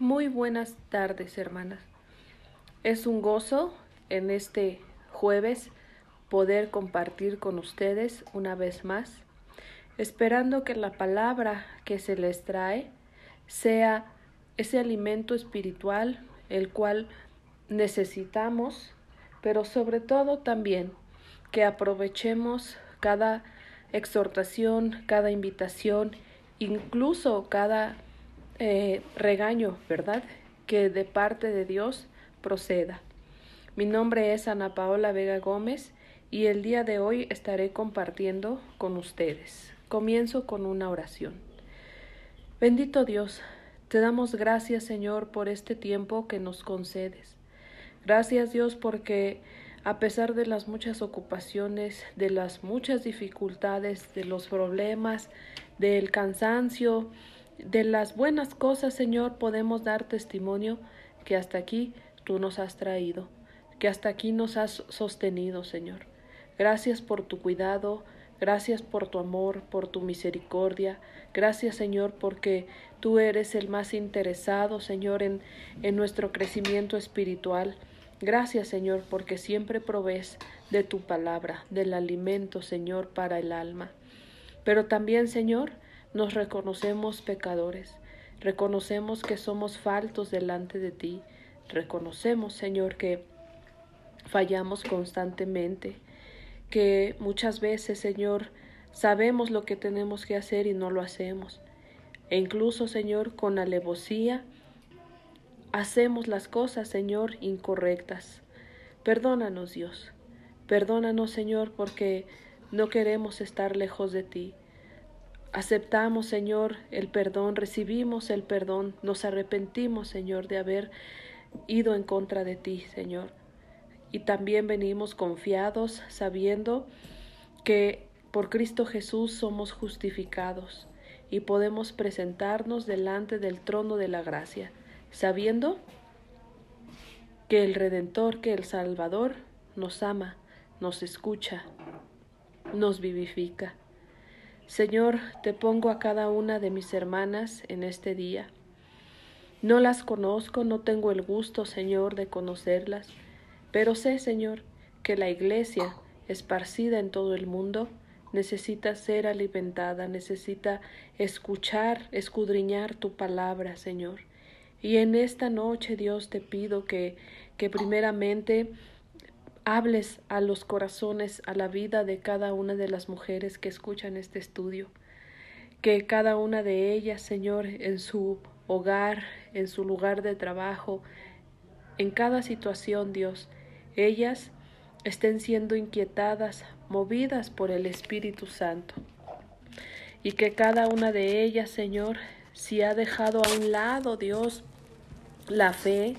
Muy buenas tardes, hermanas. Es un gozo en este jueves poder compartir con ustedes una vez más, esperando que la palabra que se les trae sea ese alimento espiritual el cual necesitamos, pero sobre todo también que aprovechemos cada exhortación, cada invitación, incluso cada eh, regaño, ¿verdad? Que de parte de Dios proceda. Mi nombre es Ana Paola Vega Gómez y el día de hoy estaré compartiendo con ustedes. Comienzo con una oración. Bendito Dios, te damos gracias Señor por este tiempo que nos concedes. Gracias Dios porque a pesar de las muchas ocupaciones, de las muchas dificultades, de los problemas, del cansancio, de las buenas cosas, Señor, podemos dar testimonio que hasta aquí tú nos has traído, que hasta aquí nos has sostenido, Señor. Gracias por tu cuidado, gracias por tu amor, por tu misericordia. Gracias, Señor, porque tú eres el más interesado, Señor, en, nuestro crecimiento espiritual. Gracias, Señor, porque siempre provees de tu palabra, del alimento, Señor, para el alma. Pero también, Señor, nos reconocemos pecadores, reconocemos que somos faltos delante de ti, reconocemos, Señor, que fallamos constantemente, que muchas veces, Señor, sabemos lo que tenemos que hacer y no lo hacemos. E incluso, Señor, con alevosía, hacemos las cosas, Señor, incorrectas. Perdónanos, Dios. Perdónanos, Señor, porque no queremos estar lejos de ti. Aceptamos, Señor, el perdón, recibimos el perdón, nos arrepentimos, Señor, de haber ido en contra de ti, Señor. Y también venimos confiados, sabiendo que por Cristo Jesús somos justificados y podemos presentarnos delante del trono de la gracia, sabiendo que el Redentor, que el Salvador, nos ama, nos escucha, nos vivifica. Señor, te pongo a cada una de mis hermanas en este día. No las conozco, no tengo el gusto, Señor, de conocerlas, pero sé, Señor, que la iglesia, esparcida en todo el mundo, necesita ser alimentada, necesita escuchar, escudriñar tu palabra, Señor. Y en esta noche, Dios, te pido que, que primeramente hables a los corazones, a la vida de cada una de las mujeres que escuchan este estudio. Que cada una de ellas, Señor, en su hogar, en su lugar de trabajo, en cada situación, Dios, ellas estén siendo inquietadas, movidas por el Espíritu Santo. Y que cada una de ellas, Señor, si ha dejado a un lado, Dios, la fe,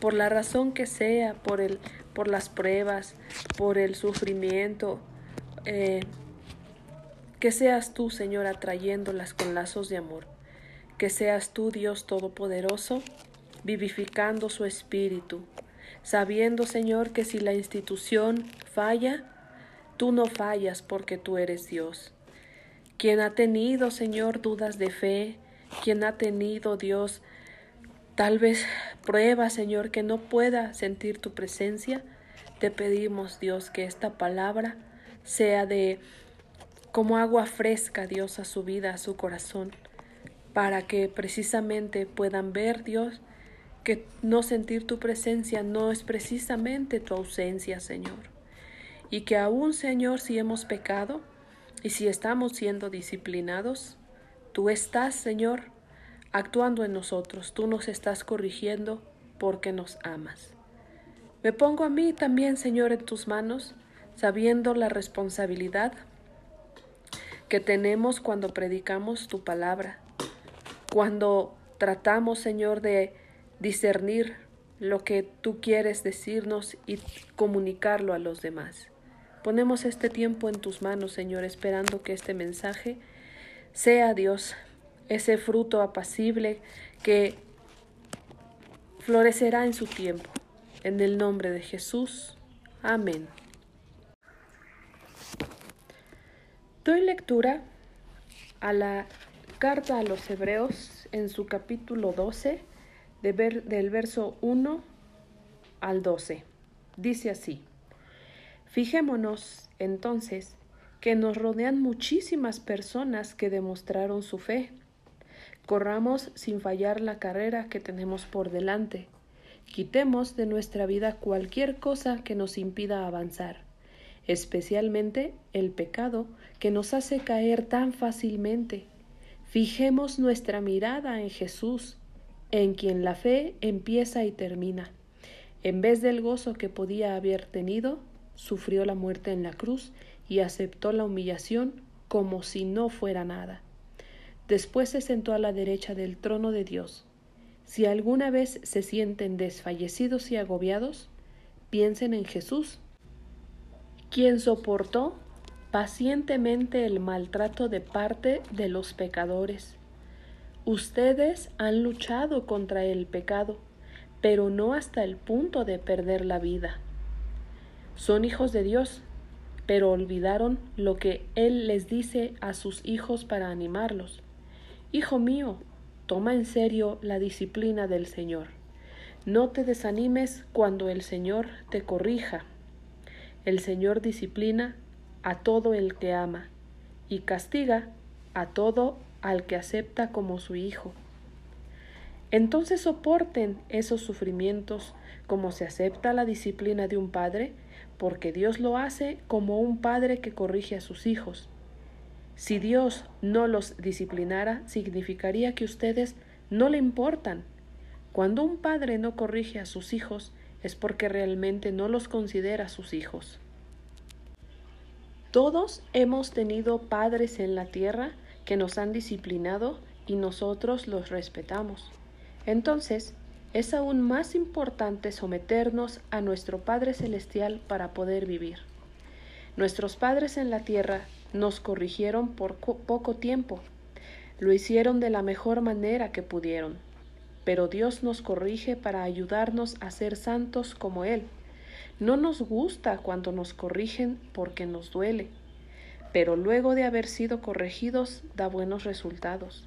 por la razón que sea, por el por las pruebas, por el sufrimiento. Eh, que seas tú, Señor, atrayéndolas con lazos de amor. Que seas tú, Dios Todopoderoso, vivificando su espíritu, sabiendo, Señor, que si la institución falla, tú no fallas porque tú eres Dios. Quien ha tenido, Señor, dudas de fe, quien ha tenido, Dios, Tal vez prueba, Señor, que no pueda sentir tu presencia. Te pedimos, Dios, que esta palabra sea de como agua fresca, Dios, a su vida, a su corazón, para que precisamente puedan ver, Dios, que no sentir tu presencia no es precisamente tu ausencia, Señor. Y que aún, Señor, si hemos pecado y si estamos siendo disciplinados, tú estás, Señor, actuando en nosotros. Tú nos estás corrigiendo porque nos amas. Me pongo a mí también, Señor, en tus manos, sabiendo la responsabilidad que tenemos cuando predicamos tu palabra, cuando tratamos, Señor, de discernir lo que tú quieres decirnos y comunicarlo a los demás. Ponemos este tiempo en tus manos, Señor, esperando que este mensaje sea, Dios, ese fruto apacible que florecerá en su tiempo. En el nombre de Jesús. Amén. Doy lectura a la carta a los Hebreos en su capítulo 12, del verso 1 al 12. Dice así, Fijémonos, entonces, que nos rodean muchísimas personas que demostraron su fe. Corramos sin fallar la carrera que tenemos por delante. Quitemos de nuestra vida cualquier cosa que nos impida avanzar, especialmente el pecado que nos hace caer tan fácilmente. Fijemos nuestra mirada en Jesús, en quien la fe empieza y termina. En vez del gozo que podía haber tenido, sufrió la muerte en la cruz y aceptó la humillación como si no fuera nada. Después se sentó a la derecha del trono de Dios. Si alguna vez se sienten desfallecidos y agobiados, piensen en Jesús, quien soportó pacientemente el maltrato de parte de los pecadores. Ustedes han luchado contra el pecado, pero no hasta el punto de perder la vida. Son hijos de Dios, pero olvidaron lo que Él les dice a sus hijos para animarlos. Hijo mío, toma en serio la disciplina del Señor. No te desanimes cuando el Señor te corrija. El Señor disciplina a todo el que ama y castiga a todo al que acepta como su hijo. Entonces soporten esos sufrimientos como se acepta la disciplina de un padre porque Dios lo hace como un padre que corrige a sus hijos. Si Dios no los disciplinara, significaría que ustedes no le importan. Cuando un padre no corrige a sus hijos, es porque realmente no los considera sus hijos. Todos hemos tenido padres en la tierra que nos han disciplinado y nosotros los respetamos. Entonces, es aún más importante someternos a nuestro Padre Celestial para poder vivir. Nuestros padres en la tierra nos corrigieron por poco tiempo. Lo hicieron de la mejor manera que pudieron. Pero Dios nos corrige para ayudarnos a ser santos como Él. No nos gusta cuando nos corrigen porque nos duele, pero luego de haber sido corregidos da buenos resultados.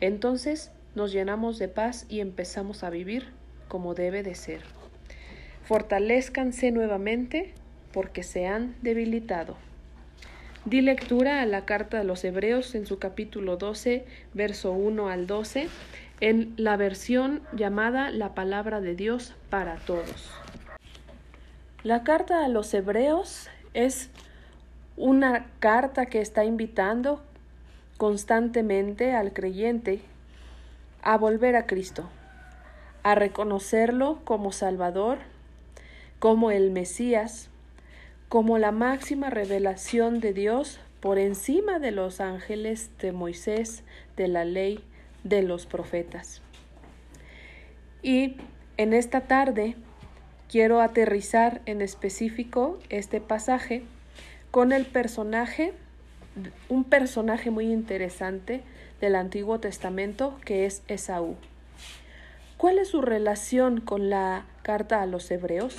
Entonces nos llenamos de paz y empezamos a vivir como debe de ser. Fortalezcanse nuevamente porque se han debilitado. Di lectura a la carta de los Hebreos en su capítulo 12, verso 1 al 12, en la versión llamada La palabra de Dios para todos. La carta a los Hebreos es una carta que está invitando constantemente al creyente a volver a Cristo, a reconocerlo como Salvador, como el Mesías, como la máxima revelación de Dios por encima de los ángeles de Moisés, de la ley, de los profetas. Y en esta tarde quiero aterrizar en específico este pasaje con el personaje, un personaje muy interesante del Antiguo Testamento, que es Esaú. ¿Cuál es su relación con la carta a los hebreos?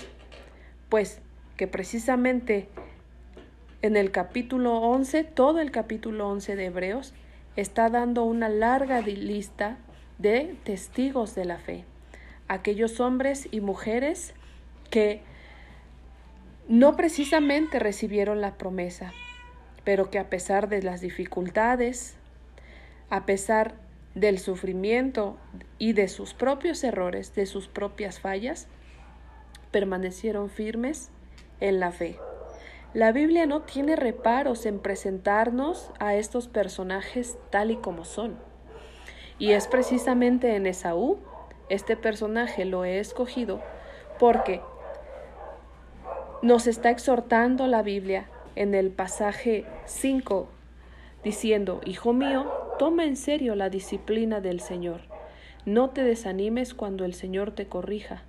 Pues que precisamente en el capítulo 11, todo el capítulo 11 de Hebreos, está dando una larga lista de testigos de la fe, aquellos hombres y mujeres que no precisamente recibieron la promesa, pero que a pesar de las dificultades, a pesar del sufrimiento y de sus propios errores, de sus propias fallas, permanecieron firmes en la fe. La Biblia no tiene reparos en presentarnos a estos personajes tal y como son. Y es precisamente en Esaú, este personaje lo he escogido porque nos está exhortando la Biblia en el pasaje 5, diciendo, Hijo mío, Toma en serio la disciplina del Señor. No te desanimes cuando el Señor te corrija.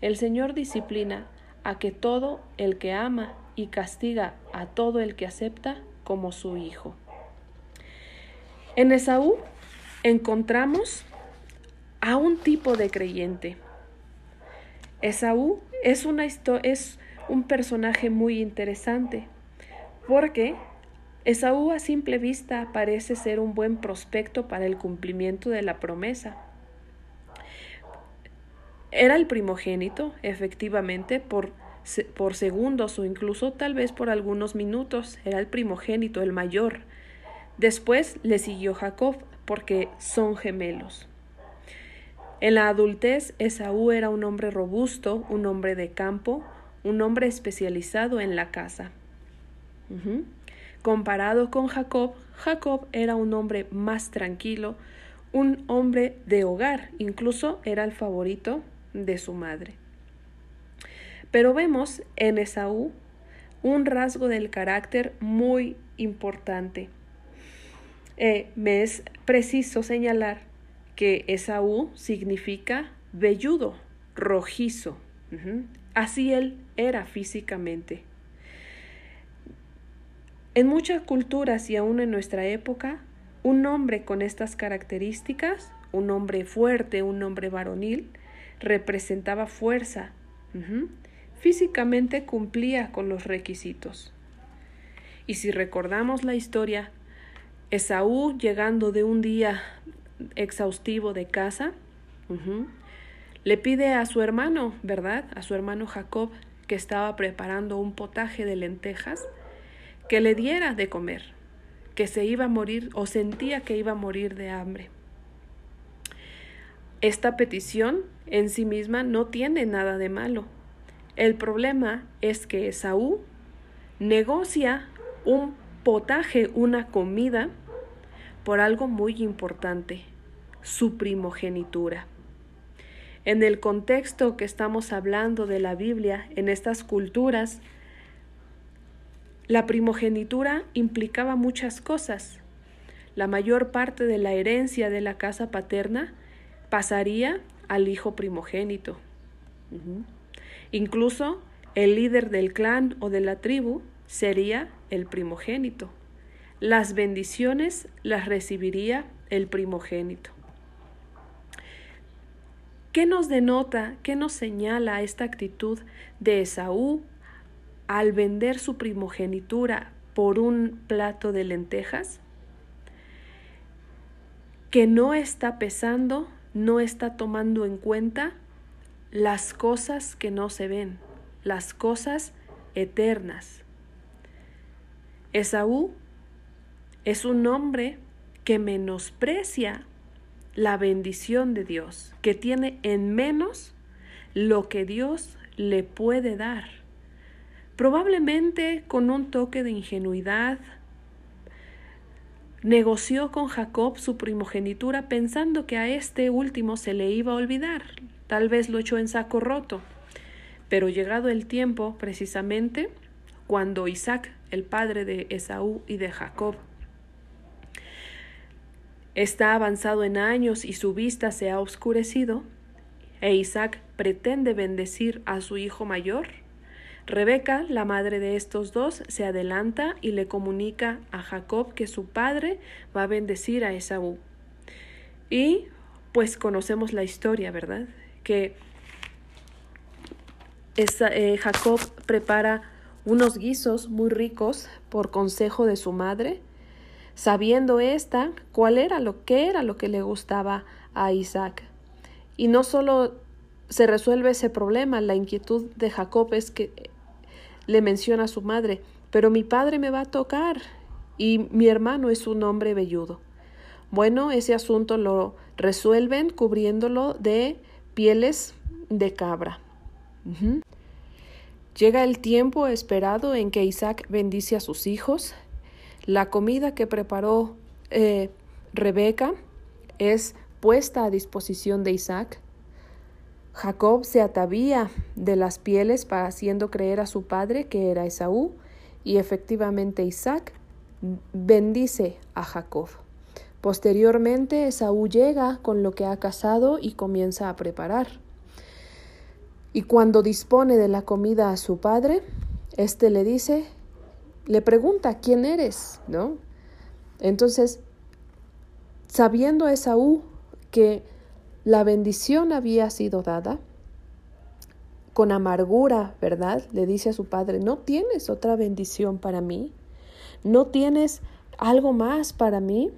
El Señor disciplina a que todo el que ama y castiga a todo el que acepta como su hijo. En Esaú encontramos a un tipo de creyente. Esaú es, una es un personaje muy interesante porque Esaú a simple vista parece ser un buen prospecto para el cumplimiento de la promesa. Era el primogénito, efectivamente, por, por segundos o incluso tal vez por algunos minutos. Era el primogénito, el mayor. Después le siguió Jacob, porque son gemelos. En la adultez, Esaú era un hombre robusto, un hombre de campo, un hombre especializado en la casa. Comparado con Jacob, Jacob era un hombre más tranquilo, un hombre de hogar, incluso era el favorito de su madre. Pero vemos en Esaú un rasgo del carácter muy importante. Eh, me es preciso señalar que Esaú significa velludo, rojizo. Así él era físicamente. En muchas culturas y aún en nuestra época, un hombre con estas características, un hombre fuerte, un hombre varonil, representaba fuerza. Físicamente cumplía con los requisitos. Y si recordamos la historia, Esaú llegando de un día exhaustivo de casa, le pide a su hermano, ¿verdad? A su hermano Jacob, que estaba preparando un potaje de lentejas, que le diera de comer, que se iba a morir o sentía que iba a morir de hambre. Esta petición en sí misma no tiene nada de malo. El problema es que Esaú negocia un potaje, una comida, por algo muy importante, su primogenitura. En el contexto que estamos hablando de la Biblia, en estas culturas, la primogenitura implicaba muchas cosas. La mayor parte de la herencia de la casa paterna pasaría al hijo primogénito. Incluso el líder del clan o de la tribu sería el primogénito. Las bendiciones las recibiría el primogénito. ¿Qué nos denota, qué nos señala esta actitud de Esaú al vender su primogenitura por un plato de lentejas? Que no está pesando, no está tomando en cuenta las cosas que no se ven, las cosas eternas. Esaú es un hombre que menosprecia la bendición de Dios, que tiene en menos lo que Dios le puede dar. Probablemente con un toque de ingenuidad, negoció con Jacob su primogenitura pensando que a este último se le iba a olvidar. Tal vez lo echó en saco roto. Pero llegado el tiempo, precisamente, cuando Isaac, el padre de Esaú y de Jacob, está avanzado en años y su vista se ha oscurecido, e Isaac pretende bendecir a su hijo mayor, Rebeca, la madre de estos dos, se adelanta y le comunica a Jacob que su padre va a bendecir a Esaú. Y pues conocemos la historia, ¿verdad? Que eh, Jacob prepara unos guisos muy ricos por consejo de su madre sabiendo ésta cuál era lo que era lo que le gustaba a Isaac. Y no solo se resuelve ese problema, la inquietud de Jacob es que le menciona a su madre, pero mi padre me va a tocar y mi hermano es un hombre velludo. Bueno, ese asunto lo resuelven cubriéndolo de pieles de cabra. Llega el tiempo esperado en que Isaac bendice a sus hijos, la comida que preparó eh, Rebeca es puesta a disposición de Isaac. Jacob se atavía de las pieles para haciendo creer a su padre que era Esaú, y efectivamente Isaac bendice a Jacob. Posteriormente Esaú llega con lo que ha cazado y comienza a preparar. Y cuando dispone de la comida a su padre, éste le dice, le pregunta, ¿quién eres? ¿No? Entonces, sabiendo Esaú que la bendición había sido dada, con amargura, ¿verdad? Le dice a su padre, no tienes otra bendición para mí, no tienes algo más para mí.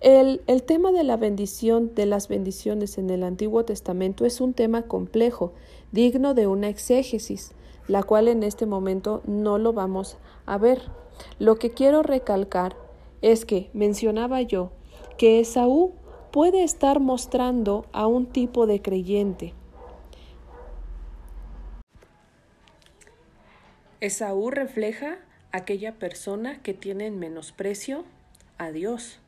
El, el, tema de la bendición, de las bendiciones en el Antiguo Testamento es un tema complejo, digno de una exégesis, la cual en este momento no lo vamos a ver. Lo que quiero recalcar es que mencionaba yo que Esaú puede estar mostrando a un tipo de creyente. Esaú refleja aquella persona que tiene en menosprecio a Dios,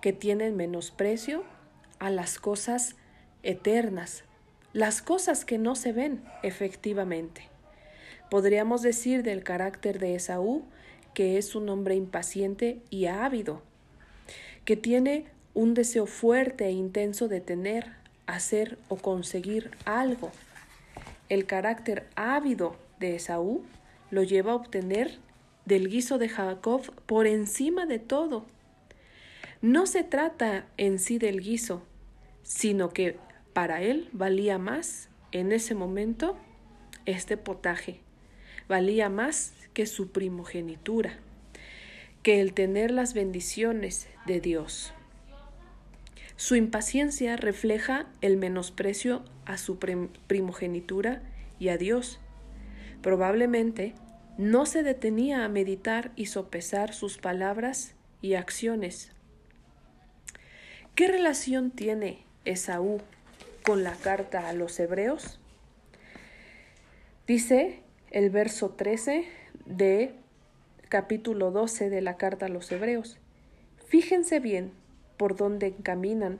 que tiene en menosprecio a las cosas eternas, las cosas que no se ven efectivamente. Podríamos decir del carácter de Esaú que es un hombre impaciente y ávido, que tiene un deseo fuerte e intenso de tener, hacer o conseguir algo. El carácter ávido de Esaú lo lleva a obtener del guiso de Jacob por encima de todo. No se trata en sí del guiso, sino que para él valía más en ese momento este potaje, valía más que su primogenitura, que el tener las bendiciones de Dios. Su impaciencia refleja el menosprecio a su primogenitura y a Dios. Probablemente no se detenía a meditar y sopesar sus palabras y acciones. ¿Qué relación tiene Esaú con la carta a los hebreos? Dice el verso 13 de capítulo 12 de la carta a los hebreos. Fíjense bien por dónde caminan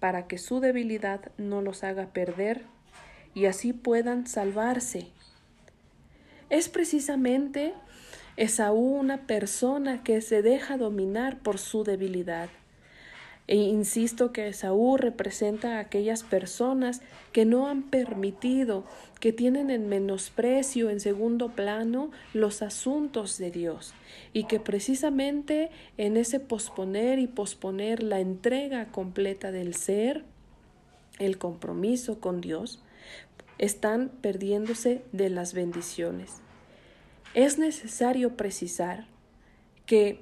para que su debilidad no los haga perder y así puedan salvarse. Es precisamente Esaú una persona que se deja dominar por su debilidad. E insisto que Esaú representa a aquellas personas que no han permitido, que tienen en menosprecio, en segundo plano, los asuntos de Dios y que precisamente en ese posponer y posponer la entrega completa del ser, el compromiso con Dios, están perdiéndose de las bendiciones. Es necesario precisar que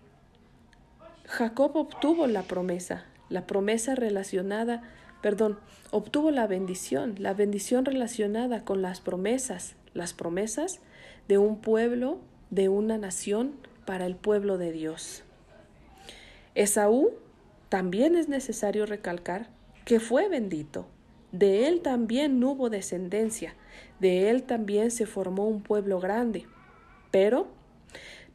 Jacob obtuvo la promesa, la promesa relacionada, perdón, obtuvo la bendición, la bendición relacionada con las promesas, las promesas de un pueblo, de una nación para el pueblo de Dios. Esaú también es necesario recalcar que fue bendito. De él también hubo descendencia, de él también se formó un pueblo grande. Pero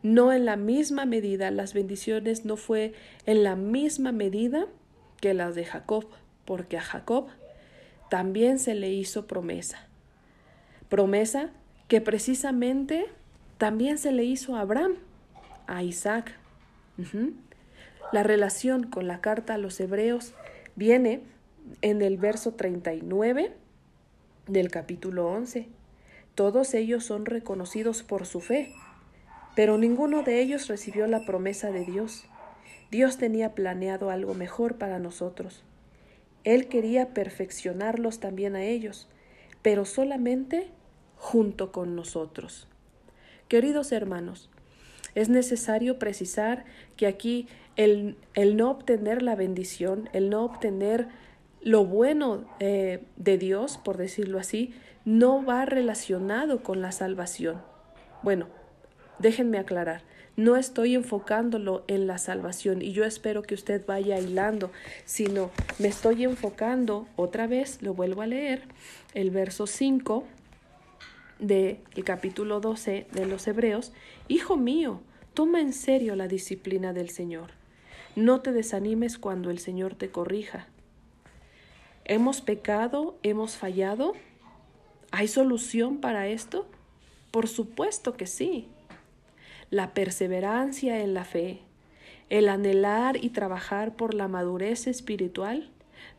no en la misma medida, las bendiciones no fue en la misma medida que las de Jacob, porque a Jacob también se le hizo promesa. Promesa que precisamente también se le hizo a Abraham, a Isaac. La relación con la carta a los hebreos viene en el verso 39 del capítulo 11. Todos ellos son reconocidos por su fe, pero ninguno de ellos recibió la promesa de Dios. Dios tenía planeado algo mejor para nosotros. Él quería perfeccionarlos también a ellos, pero solamente junto con nosotros. Queridos hermanos, es necesario precisar que aquí el, el no obtener la bendición, el no obtener lo bueno eh, de Dios, por decirlo así, no va relacionado con la salvación. Bueno, déjenme aclarar no estoy enfocándolo en la salvación y yo espero que usted vaya hilando, sino me estoy enfocando, otra vez lo vuelvo a leer, el verso 5 del capítulo 12 de los Hebreos, Hijo mío, toma en serio la disciplina del Señor. No te desanimes cuando el Señor te corrija. ¿Hemos pecado? ¿Hemos fallado? ¿Hay solución para esto? Por supuesto que sí la perseverancia en la fe, el anhelar y trabajar por la madurez espiritual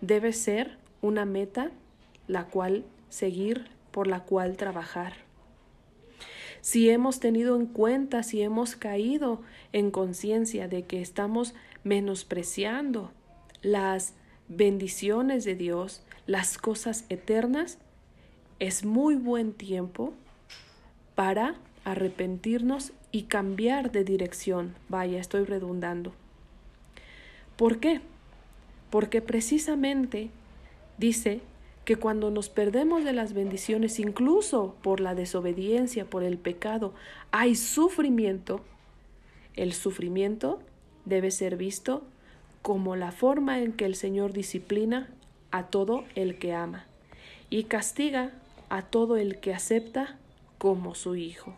debe ser una meta la cual seguir, por la cual trabajar. Si hemos tenido en cuenta, si hemos caído en conciencia de que estamos menospreciando las bendiciones de Dios, las cosas eternas, es muy buen tiempo para arrepentirnos y cambiar de dirección. Vaya, estoy redundando. ¿Por qué? Porque precisamente dice que cuando nos perdemos de las bendiciones, incluso por la desobediencia, por el pecado, hay sufrimiento, el sufrimiento debe ser visto como la forma en que el Señor disciplina a todo el que ama y castiga a todo el que acepta como su hijo.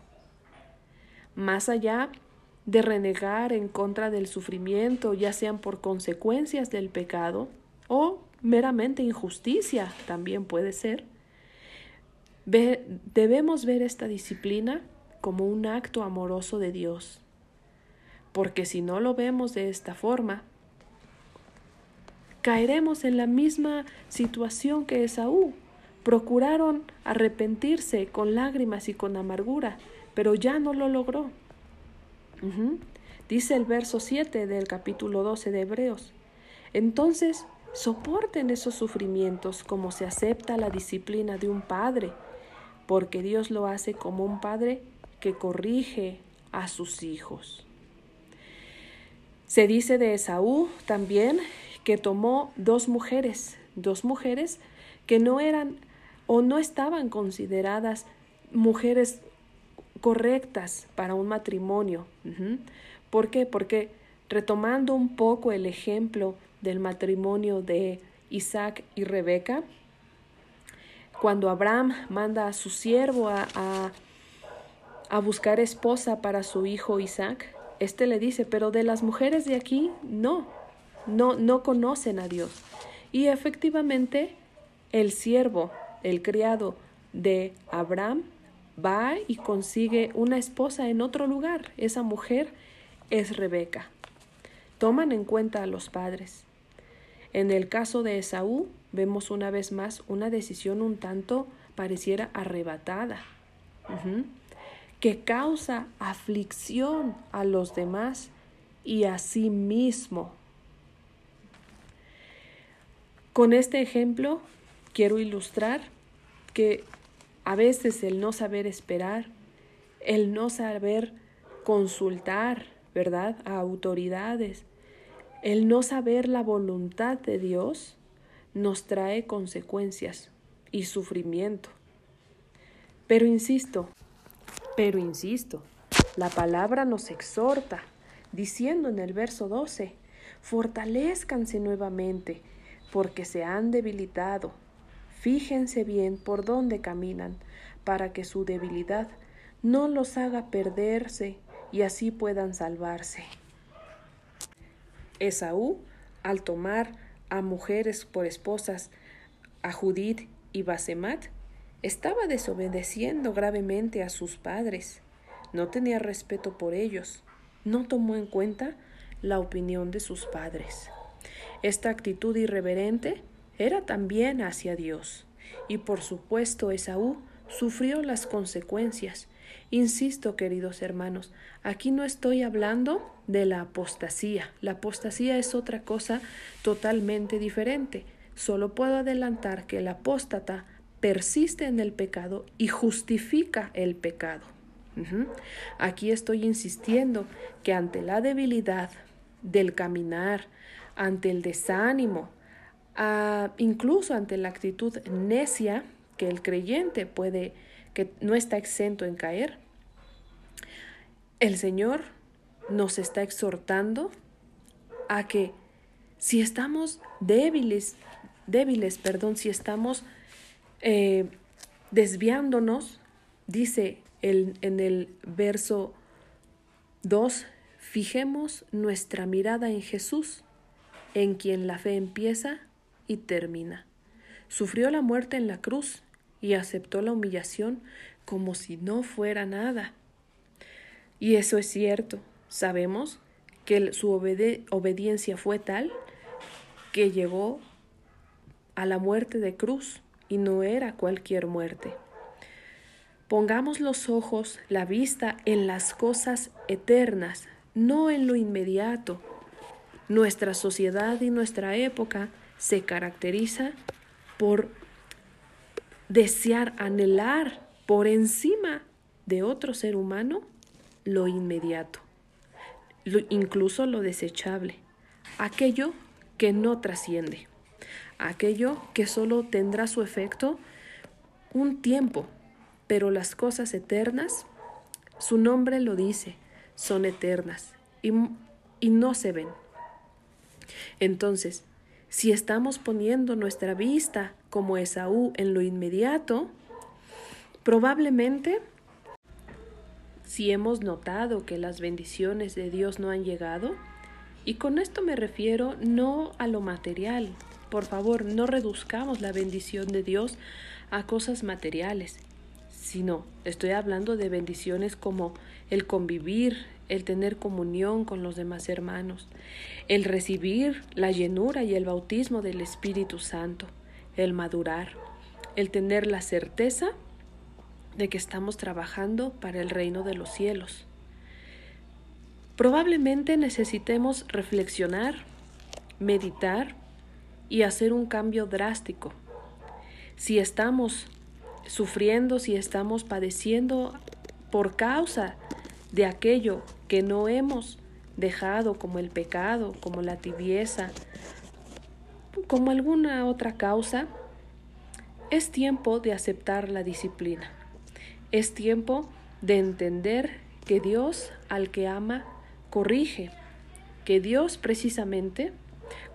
Más allá de renegar en contra del sufrimiento, ya sean por consecuencias del pecado o meramente injusticia, también puede ser, debemos ver esta disciplina como un acto amoroso de Dios, porque si no lo vemos de esta forma, caeremos en la misma situación que Esaú. Procuraron arrepentirse con lágrimas y con amargura, pero ya no lo logró. Dice el verso 7 del capítulo 12 de Hebreos. Entonces, soporten esos sufrimientos como se acepta la disciplina de un padre, porque Dios lo hace como un padre que corrige a sus hijos. Se dice de Esaú también que tomó dos mujeres, dos mujeres que no eran o no estaban consideradas mujeres correctas para un matrimonio. ¿Por qué? Porque retomando un poco el ejemplo del matrimonio de Isaac y Rebeca, cuando Abraham manda a su siervo a, a, buscar esposa para su hijo Isaac, este le dice, pero de las mujeres de aquí, no, no, no conocen a Dios. Y efectivamente, el siervo, el criado de Abraham, va y consigue una esposa en otro lugar. Esa mujer es Rebeca. Toman en cuenta a los padres. En el caso de Esaú, vemos una vez más una decisión un tanto pareciera arrebatada, que causa aflicción a los demás y a sí mismo. Con este ejemplo quiero ilustrar que a veces el no saber esperar, el no saber consultar, ¿verdad?, a autoridades, el no saber la voluntad de Dios, nos trae consecuencias y sufrimiento. Pero insisto, pero insisto, la palabra nos exhorta, diciendo en el verso 12, fortalezcanse nuevamente, porque se han debilitado, Fíjense bien por dónde caminan, para que su debilidad no los haga perderse y así puedan salvarse. Esaú, al tomar a mujeres por esposas a Judith y Basemat, estaba desobedeciendo gravemente a sus padres. No tenía respeto por ellos. No tomó en cuenta la opinión de sus padres. Esta actitud irreverente era también hacia Dios. Y por supuesto Esaú sufrió las consecuencias. Insisto, queridos hermanos, aquí no estoy hablando de la apostasía. La apostasía es otra cosa totalmente diferente. Solo puedo adelantar que el apóstata persiste en el pecado y justifica el pecado. Aquí estoy insistiendo que ante la debilidad del caminar, ante el desánimo, incluso ante la actitud necia que el creyente puede, que no está exento en caer, el Señor nos está exhortando a que si estamos débiles, débiles, perdón, si estamos eh, desviándonos, dice el, en el verso 2, fijemos nuestra mirada en Jesús, en quien la fe empieza y termina. Sufrió la muerte en la cruz y aceptó la humillación como si no fuera nada. Y eso es cierto. Sabemos que su obediencia fue tal que llegó a la muerte de cruz y no era cualquier muerte. Pongamos los ojos, la vista en las cosas eternas, no en lo inmediato. Nuestra sociedad y nuestra época se caracteriza por desear, anhelar por encima de otro ser humano lo inmediato, incluso lo desechable. aquello que no trasciende, aquello que solo tendrá su efecto un tiempo, pero las cosas eternas, su nombre lo dice, son eternas y, y no se ven. Entonces, si estamos poniendo nuestra vista como Esaú en lo inmediato, probablemente si hemos notado que las bendiciones de Dios no han llegado, y con esto me refiero no a lo material, por favor, no reduzcamos la bendición de Dios a cosas materiales, sino estoy hablando de bendiciones como el convivir, el tener comunión con los demás hermanos, el recibir la llenura y el bautismo del Espíritu Santo, el madurar, el tener la certeza de que estamos trabajando para el reino de los cielos. Probablemente necesitemos reflexionar, meditar y hacer un cambio drástico. Si estamos sufriendo, si estamos padeciendo por causa de aquello que no hemos dejado como el pecado, como la tibieza, como alguna otra causa, es tiempo de aceptar la disciplina. Es tiempo de entender que Dios al que ama corrige, que Dios precisamente,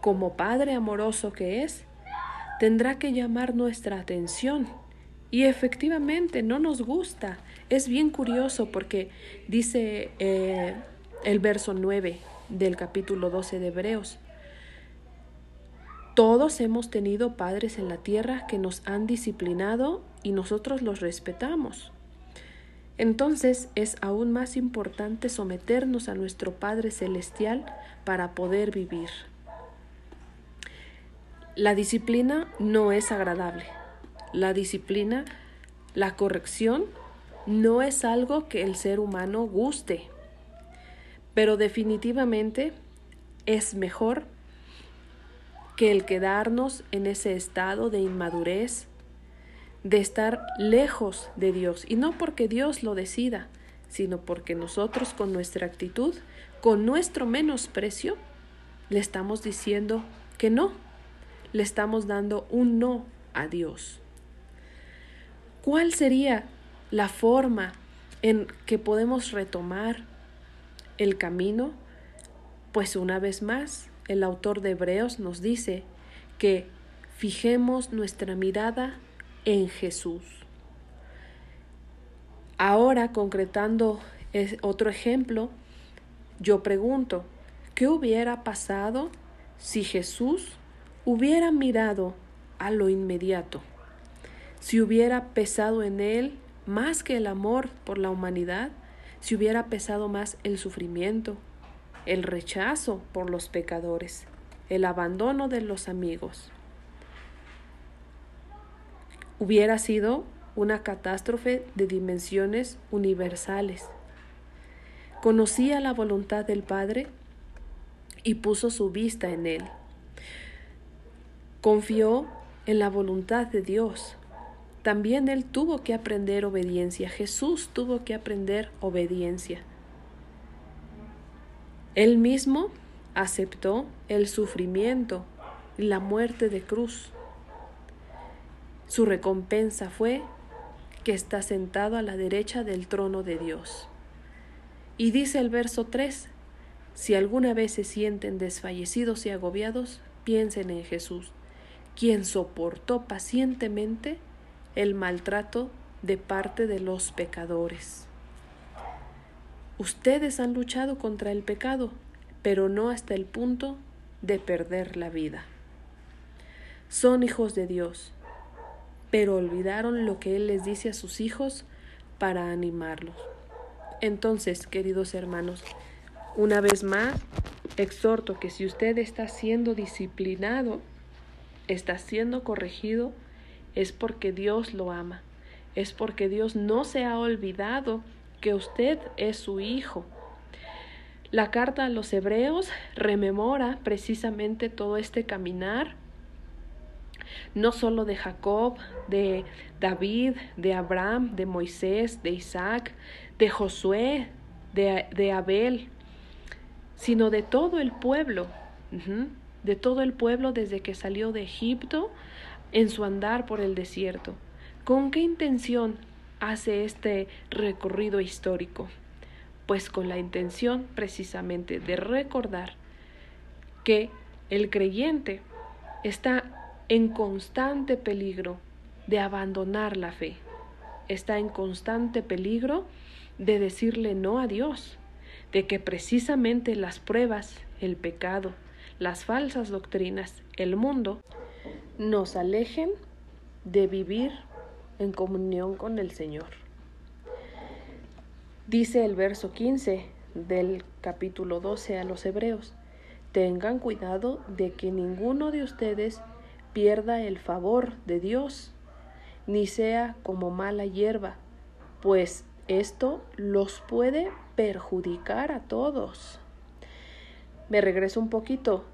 como Padre amoroso que es, tendrá que llamar nuestra atención. Y efectivamente no nos gusta es bien curioso porque dice eh, el verso 9 del capítulo 12 de Hebreos. Todos hemos tenido padres en la tierra que nos han disciplinado y nosotros los respetamos. Entonces es aún más importante someternos a nuestro Padre Celestial para poder vivir. La disciplina no es agradable. La disciplina, la corrección, no es algo que el ser humano guste, pero definitivamente es mejor que el quedarnos en ese estado de inmadurez, de estar lejos de Dios, y no porque Dios lo decida, sino porque nosotros con nuestra actitud, con nuestro menosprecio, le estamos diciendo que no, le estamos dando un no a Dios. ¿Cuál sería la forma en que podemos retomar el camino, pues una vez más el autor de Hebreos nos dice que fijemos nuestra mirada en Jesús. Ahora, concretando otro ejemplo, yo pregunto, ¿qué hubiera pasado si Jesús hubiera mirado a lo inmediato? Si hubiera pesado en él más que el amor por la humanidad, si hubiera pesado más el sufrimiento, el rechazo por los pecadores, el abandono de los amigos. Hubiera sido una catástrofe de dimensiones universales. Conocía la voluntad del Padre y puso su vista en él. Confió en la voluntad de Dios también él tuvo que aprender obediencia. Jesús tuvo que aprender obediencia. Él mismo aceptó el sufrimiento y la muerte de cruz. Su recompensa fue que está sentado a la derecha del trono de Dios. Y dice el verso 3, si alguna vez se sienten desfallecidos y agobiados, piensen en Jesús, quien soportó pacientemente el maltrato de parte de los pecadores. Ustedes han luchado contra el pecado, pero no hasta el punto de perder la vida. Son hijos de Dios, pero olvidaron lo que Él les dice a sus hijos para animarlos. Entonces, queridos hermanos, una vez más, exhorto que si usted está siendo disciplinado, está siendo corregido, es porque Dios lo ama, es porque Dios no se ha olvidado que usted es su hijo. La carta a los hebreos rememora precisamente todo este caminar, no solo de Jacob, de David, de Abraham, de Moisés, de Isaac, de Josué, de, de Abel, sino de todo el pueblo de todo el pueblo desde que salió de Egipto en su andar por el desierto. ¿Con qué intención hace este recorrido histórico? Pues con la intención precisamente de recordar que el creyente está en constante peligro de abandonar la fe, está en constante peligro de decirle no a Dios, de que precisamente las pruebas, el pecado, las falsas doctrinas, el mundo, nos alejen de vivir en comunión con el Señor. Dice el verso 15 del capítulo 12 a los Hebreos, tengan cuidado de que ninguno de ustedes pierda el favor de Dios, ni sea como mala hierba, pues esto los puede perjudicar a todos. Me regreso un poquito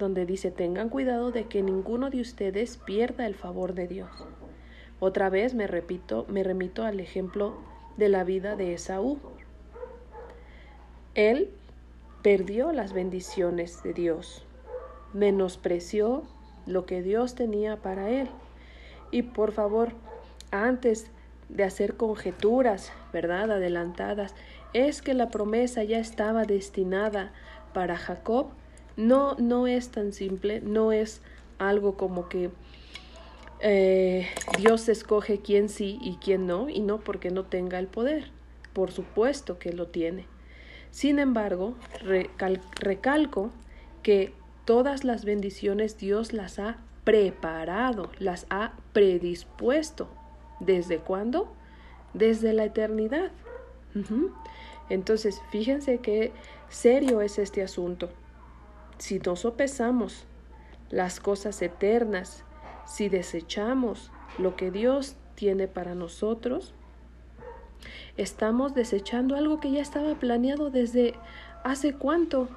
donde dice tengan cuidado de que ninguno de ustedes pierda el favor de Dios. Otra vez me repito, me remito al ejemplo de la vida de Esaú. Él perdió las bendiciones de Dios, menospreció lo que Dios tenía para él. Y por favor, antes de hacer conjeturas, ¿verdad? Adelantadas, es que la promesa ya estaba destinada para Jacob, no, no es tan simple, no es algo como que eh, Dios escoge quién sí y quién no, y no porque no tenga el poder. Por supuesto que lo tiene. Sin embargo, recalco que todas las bendiciones Dios las ha preparado, las ha predispuesto. ¿Desde cuándo? Desde la eternidad. Entonces, fíjense qué serio es este asunto. Si no sopesamos las cosas eternas, si desechamos lo que Dios tiene para nosotros, estamos desechando algo que ya estaba planeado desde hace cuánto,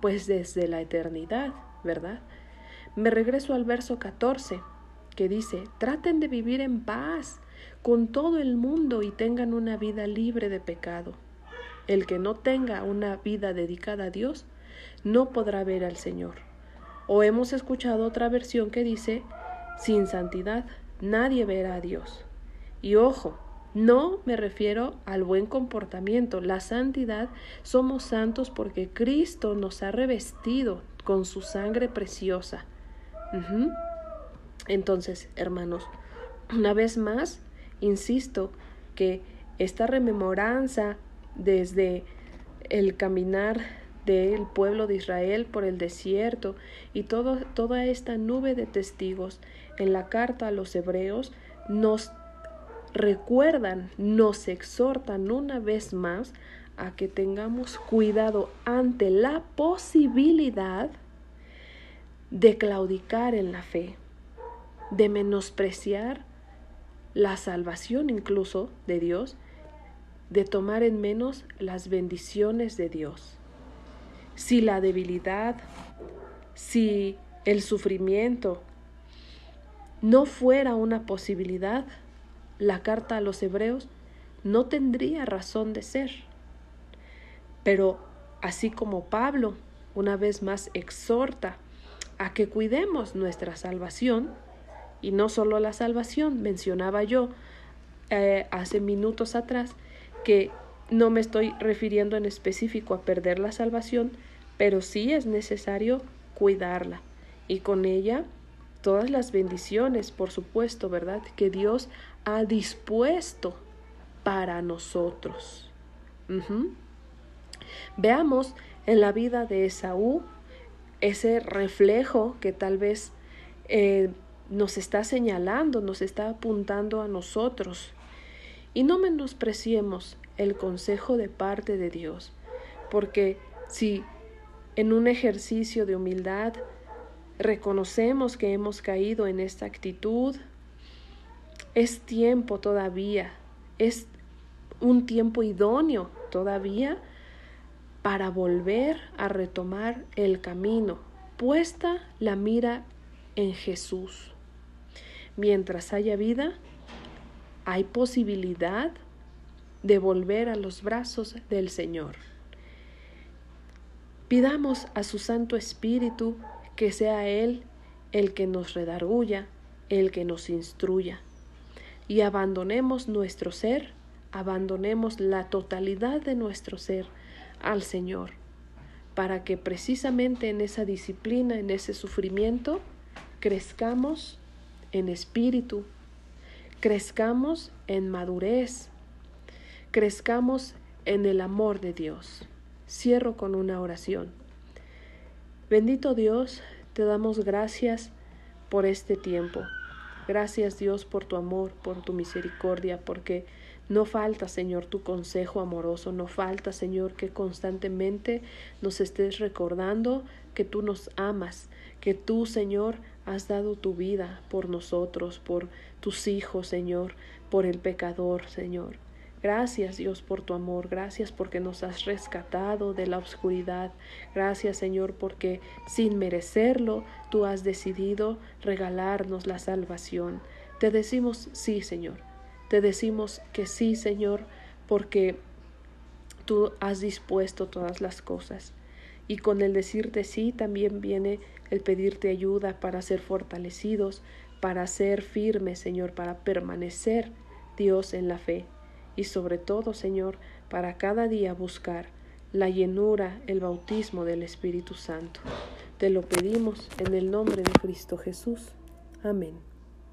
pues desde la eternidad, ¿verdad? Me regreso al verso 14, que dice, traten de vivir en paz con todo el mundo y tengan una vida libre de pecado. El que no tenga una vida dedicada a Dios no podrá ver al Señor. O hemos escuchado otra versión que dice, sin santidad nadie verá a Dios. Y ojo, no me refiero al buen comportamiento. La santidad somos santos porque Cristo nos ha revestido con su sangre preciosa. Entonces, hermanos, una vez más, insisto que esta rememoranza desde el caminar del pueblo de Israel por el desierto y todo, toda esta nube de testigos en la carta a los hebreos nos recuerdan, nos exhortan una vez más a que tengamos cuidado ante la posibilidad de claudicar en la fe, de menospreciar la salvación incluso de Dios, de tomar en menos las bendiciones de Dios. Si la debilidad, si el sufrimiento no fuera una posibilidad, la carta a los hebreos no tendría razón de ser. Pero así como Pablo una vez más exhorta a que cuidemos nuestra salvación, y no solo la salvación, mencionaba yo eh, hace minutos atrás que no me estoy refiriendo en específico a perder la salvación, pero sí es necesario cuidarla y con ella todas las bendiciones, por supuesto, ¿verdad? Que Dios ha dispuesto para nosotros. Veamos en la vida de Esaú ese reflejo que tal vez eh, nos está señalando, nos está apuntando a nosotros. Y no menospreciemos el consejo de parte de Dios, porque si en un ejercicio de humildad reconocemos que hemos caído en esta actitud, es tiempo todavía, es un tiempo idóneo todavía para volver a retomar el camino, puesta la mira en Jesús. Mientras haya vida, hay posibilidad de volver a los brazos del Señor. Pidamos a su Santo Espíritu que sea Él el que nos redarguya, el que nos instruya. Y abandonemos nuestro ser, abandonemos la totalidad de nuestro ser al Señor, para que precisamente en esa disciplina, en ese sufrimiento, crezcamos en espíritu, crezcamos en madurez, crezcamos en el amor de Dios. Cierro con una oración. Bendito Dios, te damos gracias por este tiempo. Gracias Dios por tu amor, por tu misericordia, porque no falta, Señor, tu consejo amoroso, no falta, Señor, que constantemente nos estés recordando que tú nos amas, que tú, Señor, has dado tu vida por nosotros, por tus hijos, Señor, por el pecador, Señor. Gracias Dios por tu amor, gracias porque nos has rescatado de la oscuridad, gracias Señor porque sin merecerlo tú has decidido regalarnos la salvación. Te decimos sí Señor, te decimos que sí Señor porque tú has dispuesto todas las cosas. Y con el decirte sí también viene el pedirte ayuda para ser fortalecidos, para ser firmes, Señor, para permanecer, Dios, en la fe y sobre todo, Señor, para cada día buscar la llenura, el bautismo del Espíritu Santo. Te lo pedimos en el nombre de Cristo Jesús. Amén.